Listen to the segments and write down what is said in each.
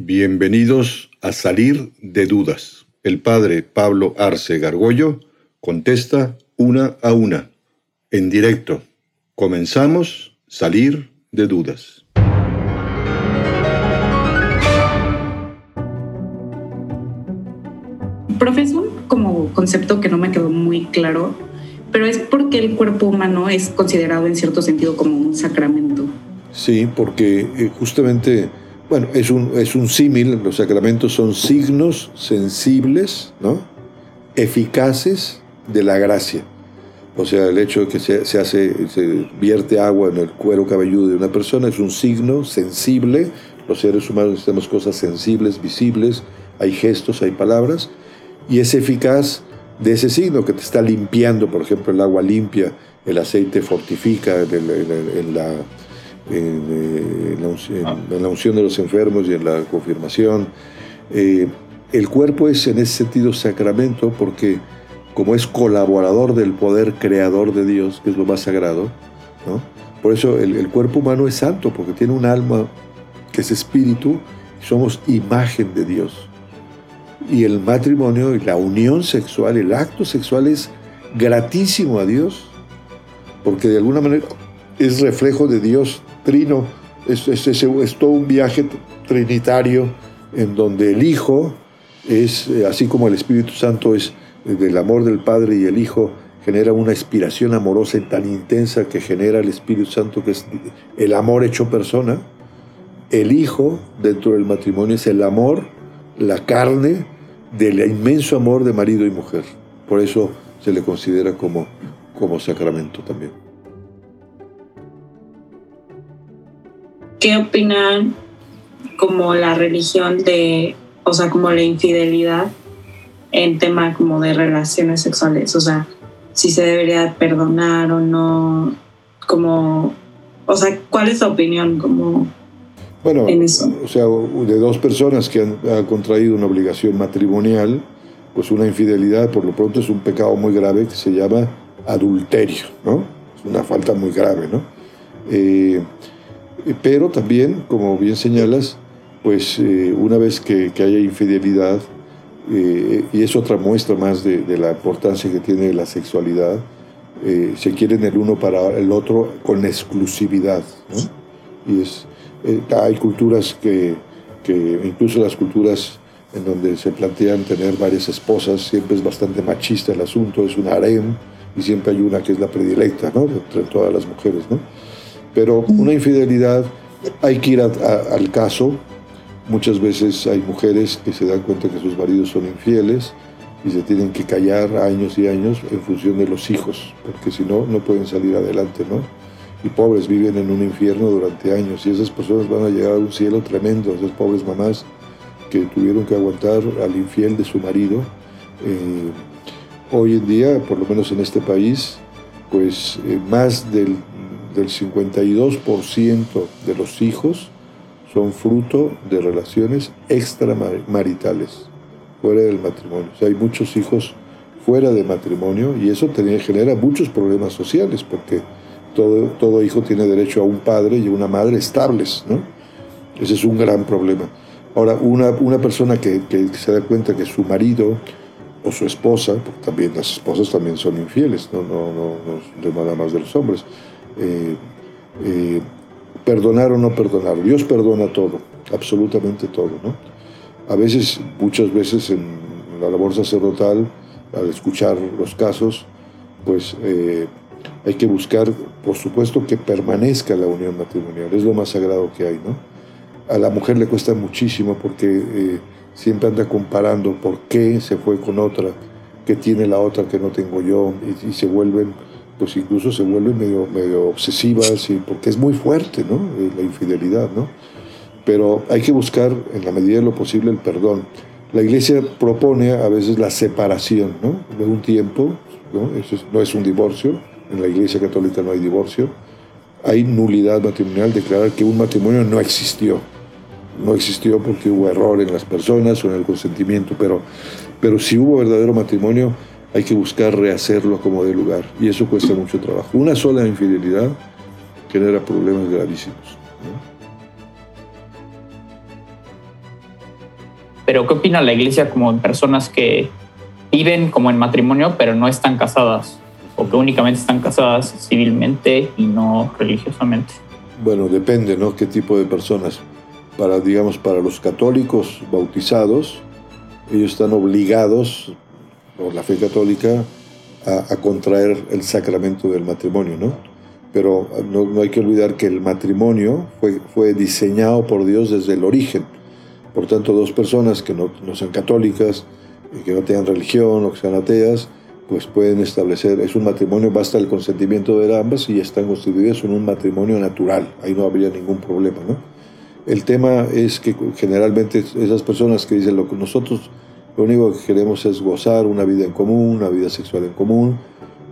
Bienvenidos a Salir de Dudas. El padre Pablo Arce Gargollo contesta una a una, en directo. Comenzamos Salir de Dudas. Profesor, como concepto que no me quedó muy claro, pero es porque el cuerpo humano es considerado en cierto sentido como un sacramento. Sí, porque eh, justamente bueno, es un, es un símil, los sacramentos son signos sensibles, ¿no? eficaces de la gracia. O sea, el hecho de que se, se, hace, se vierte agua en el cuero cabelludo de una persona es un signo sensible. Los seres humanos necesitamos cosas sensibles, visibles, hay gestos, hay palabras, y es eficaz de ese signo que te está limpiando, por ejemplo, el agua limpia, el aceite fortifica en la en, la unción, de los enfermos y en la confirmación. Eh, el cuerpo es en ese sentido sacramento porque como es colaborador del poder creador de Dios, que es lo más sagrado, por eso el, cuerpo humano es santo, porque tiene un alma que es espíritu, y somos imagen de Dios. Y el matrimonio y la unión sexual, el acto sexual es gratísimo a Dios, porque de alguna manera es reflejo de Dios trino, es, es, todo un viaje trinitario en donde el Hijo es, eh, así como el Espíritu Santo es eh, del amor del Padre y el Hijo genera una inspiración amorosa tan intensa que genera el Espíritu Santo, que es el amor hecho persona, el Hijo dentro del matrimonio es el amor, la carne del inmenso amor de marido y mujer. Por eso se le considera como, como sacramento también. ¿Qué opinan como la religión de, o sea, como la infidelidad en tema como de relaciones sexuales? O sea, si se debería perdonar o no, como, o sea, ¿cuál es tu opinión como bueno, o sea, de dos personas que han, contraído una obligación matrimonial, pues una infidelidad por lo pronto es un pecado muy grave que se llama adulterio, ¿no? Es una falta muy grave, ¿no? Eh, pero también, como bien señalas, pues eh, una vez que, haya infidelidad, eh, y es otra muestra más de, la importancia que tiene la sexualidad, se quieren el uno para el otro con exclusividad. Y es, hay culturas que, que, incluso las culturas en donde se plantean tener varias esposas, siempre es bastante machista el asunto, es un harem, y siempre hay una que es la predilecta, ¿no? Entre todas las mujeres, ¿no? Pero una infidelidad hay que ir al caso. Muchas veces hay mujeres que se dan cuenta que sus maridos son infieles y se tienen que callar años y años en función de los hijos, porque si no, no pueden salir adelante, ¿no? Y pobres viven en un infierno durante años y esas personas van a llegar a un cielo tremendo, esas pobres mamás que tuvieron que aguantar al infiel de su marido. Eh, hoy en día, por lo menos en este país, pues eh, más del del 52% de los hijos son fruto de relaciones extramaritales, fuera del matrimonio. O sea, hay muchos hijos fuera de matrimonio y eso genera muchos problemas sociales porque todo, todo hijo tiene derecho a un padre y una madre estables, ¿no? Ese es un gran problema. Ahora, una, una persona que, que, se da cuenta que su marido o su esposa, porque también las esposas también son infieles, no, no, no, no nada más de los hombres, eh, eh, perdonar o no perdonar. Dios perdona todo, absolutamente todo. ¿no? A veces, muchas veces en la labor sacerdotal, al escuchar los casos, pues eh, hay que buscar, por supuesto, que permanezca la unión matrimonial. Es lo más sagrado que hay. ¿no? A la mujer le cuesta muchísimo porque siempre anda comparando por qué se fue con otra, qué tiene la otra que no tengo yo, y se vuelven pues incluso se vuelven medio, medio obsesivas, y, porque es muy fuerte, ¿no? Eh, la infidelidad, ¿no? Pero hay que buscar, en la medida de lo posible, el perdón. La iglesia propone a veces la separación, ¿no? De un tiempo, ¿no? Eso no es un divorcio, en la iglesia católica no hay divorcio. Hay nulidad matrimonial, declarar que un matrimonio no existió. No existió porque hubo error en las personas o en el consentimiento, pero, pero si hubo verdadero matrimonio, hay que buscar rehacerlo como de lugar y eso cuesta mucho trabajo. Una sola infidelidad genera problemas gravísimos. pero ¿qué opina la iglesia como en personas que viven como en matrimonio pero no están casadas? O que únicamente están casadas civilmente y no religiosamente. Bueno, depende, ¿no? ¿Qué tipo de personas? Para, digamos, para los católicos bautizados, ellos están obligados, por la fe católica, a, contraer el sacramento del matrimonio, ¿no? Pero no, hay que olvidar que el matrimonio fue, fue diseñado por Dios desde el origen. Por tanto, dos personas que no, no sean católicas, que no tengan religión o que sean ateas, pues pueden establecer, es un matrimonio, basta el consentimiento de ambas y están constituidas en un matrimonio natural, ahí no habría ningún problema, ¿no? El tema es que generalmente esas personas que dicen lo que nosotros lo único que queremos es gozar una vida en común, una vida sexual en común,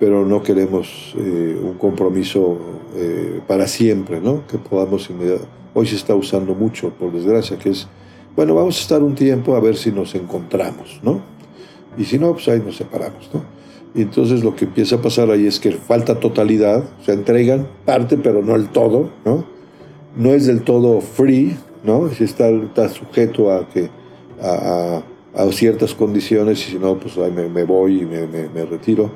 pero no queremos eh, un compromiso eh, para siempre, ¿no? Que podamos Hoy se está usando mucho, por desgracia, que es, bueno, vamos a estar un tiempo a ver si nos encontramos, ¿no? Y si no, pues ahí nos separamos, ¿no? Y entonces lo que empieza a pasar ahí es que falta totalidad, o sea, entregan parte, pero no el todo, ¿no? No es del todo free, ¿no? Está, está sujeto a que ciertas condiciones y si no, pues me, voy y me, retiro.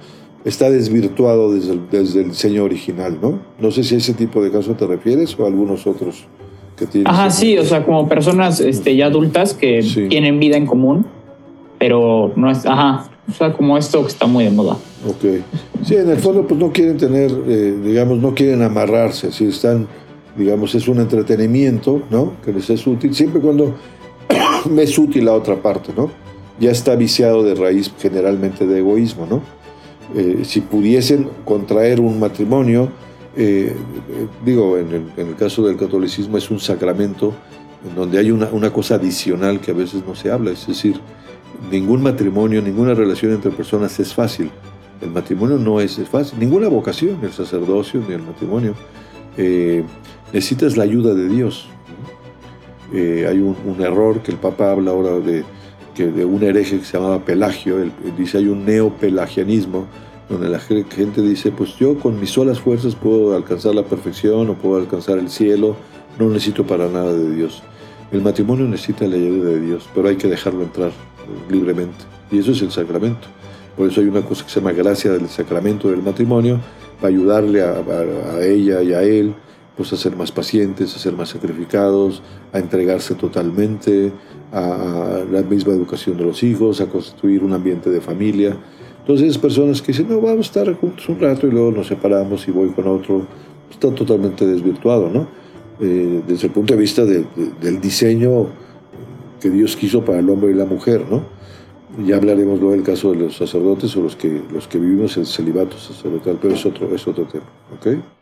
Está desvirtuado desde el, desde el diseño original, ¿no? No sé si a ese tipo de caso te refieres o a algunos otros que tienen. Ajá, sí, o sea, como personas este, ya adultas que tienen vida en común, pero no es, ajá, o sea, como esto que está muy de moda. Ok. Sí, en el fondo, pues no quieren tener, eh, digamos, no quieren amarrarse, si están, digamos, es un entretenimiento, ¿no? Que les es útil, siempre cuando me es útil la otra parte, ¿no? Ya está viciado de raíz generalmente de egoísmo, ¿no? Eh, si pudiesen contraer un matrimonio, eh, digo, en el, caso del catolicismo es un sacramento en donde hay una, cosa adicional que a veces no se habla, es decir, ningún matrimonio, ninguna relación entre personas es fácil. El matrimonio no es, fácil, ninguna vocación, el sacerdocio ni el matrimonio. Eh, necesitas la ayuda de Dios. Eh, hay un, error que el Papa habla ahora de, que de un hereje que se llamaba Pelagio, él, dice hay un neopelagianismo, donde la gente dice, pues yo con mis solas fuerzas puedo alcanzar la perfección o puedo alcanzar el cielo, no necesito para nada de Dios. El matrimonio necesita la ayuda de Dios, pero hay que dejarlo entrar libremente. Y eso es el sacramento. Por eso hay una cosa que se llama gracia del sacramento del matrimonio, para ayudarle a ella y a él pues a ser más pacientes, a ser más sacrificados, a entregarse totalmente a la misma educación de los hijos, a constituir un ambiente de familia. Entonces, personas que dicen, no, vamos a estar juntos un rato y luego nos separamos y voy con otro, está totalmente desvirtuado, ¿no? Eh, desde el punto de vista del diseño que Dios quiso para el hombre y la mujer, ¿no? Ya hablaremos luego del caso de los sacerdotes o los que, los que vivimos el celibato sacerdotal, pero es otro, es otro tema, ¿ok?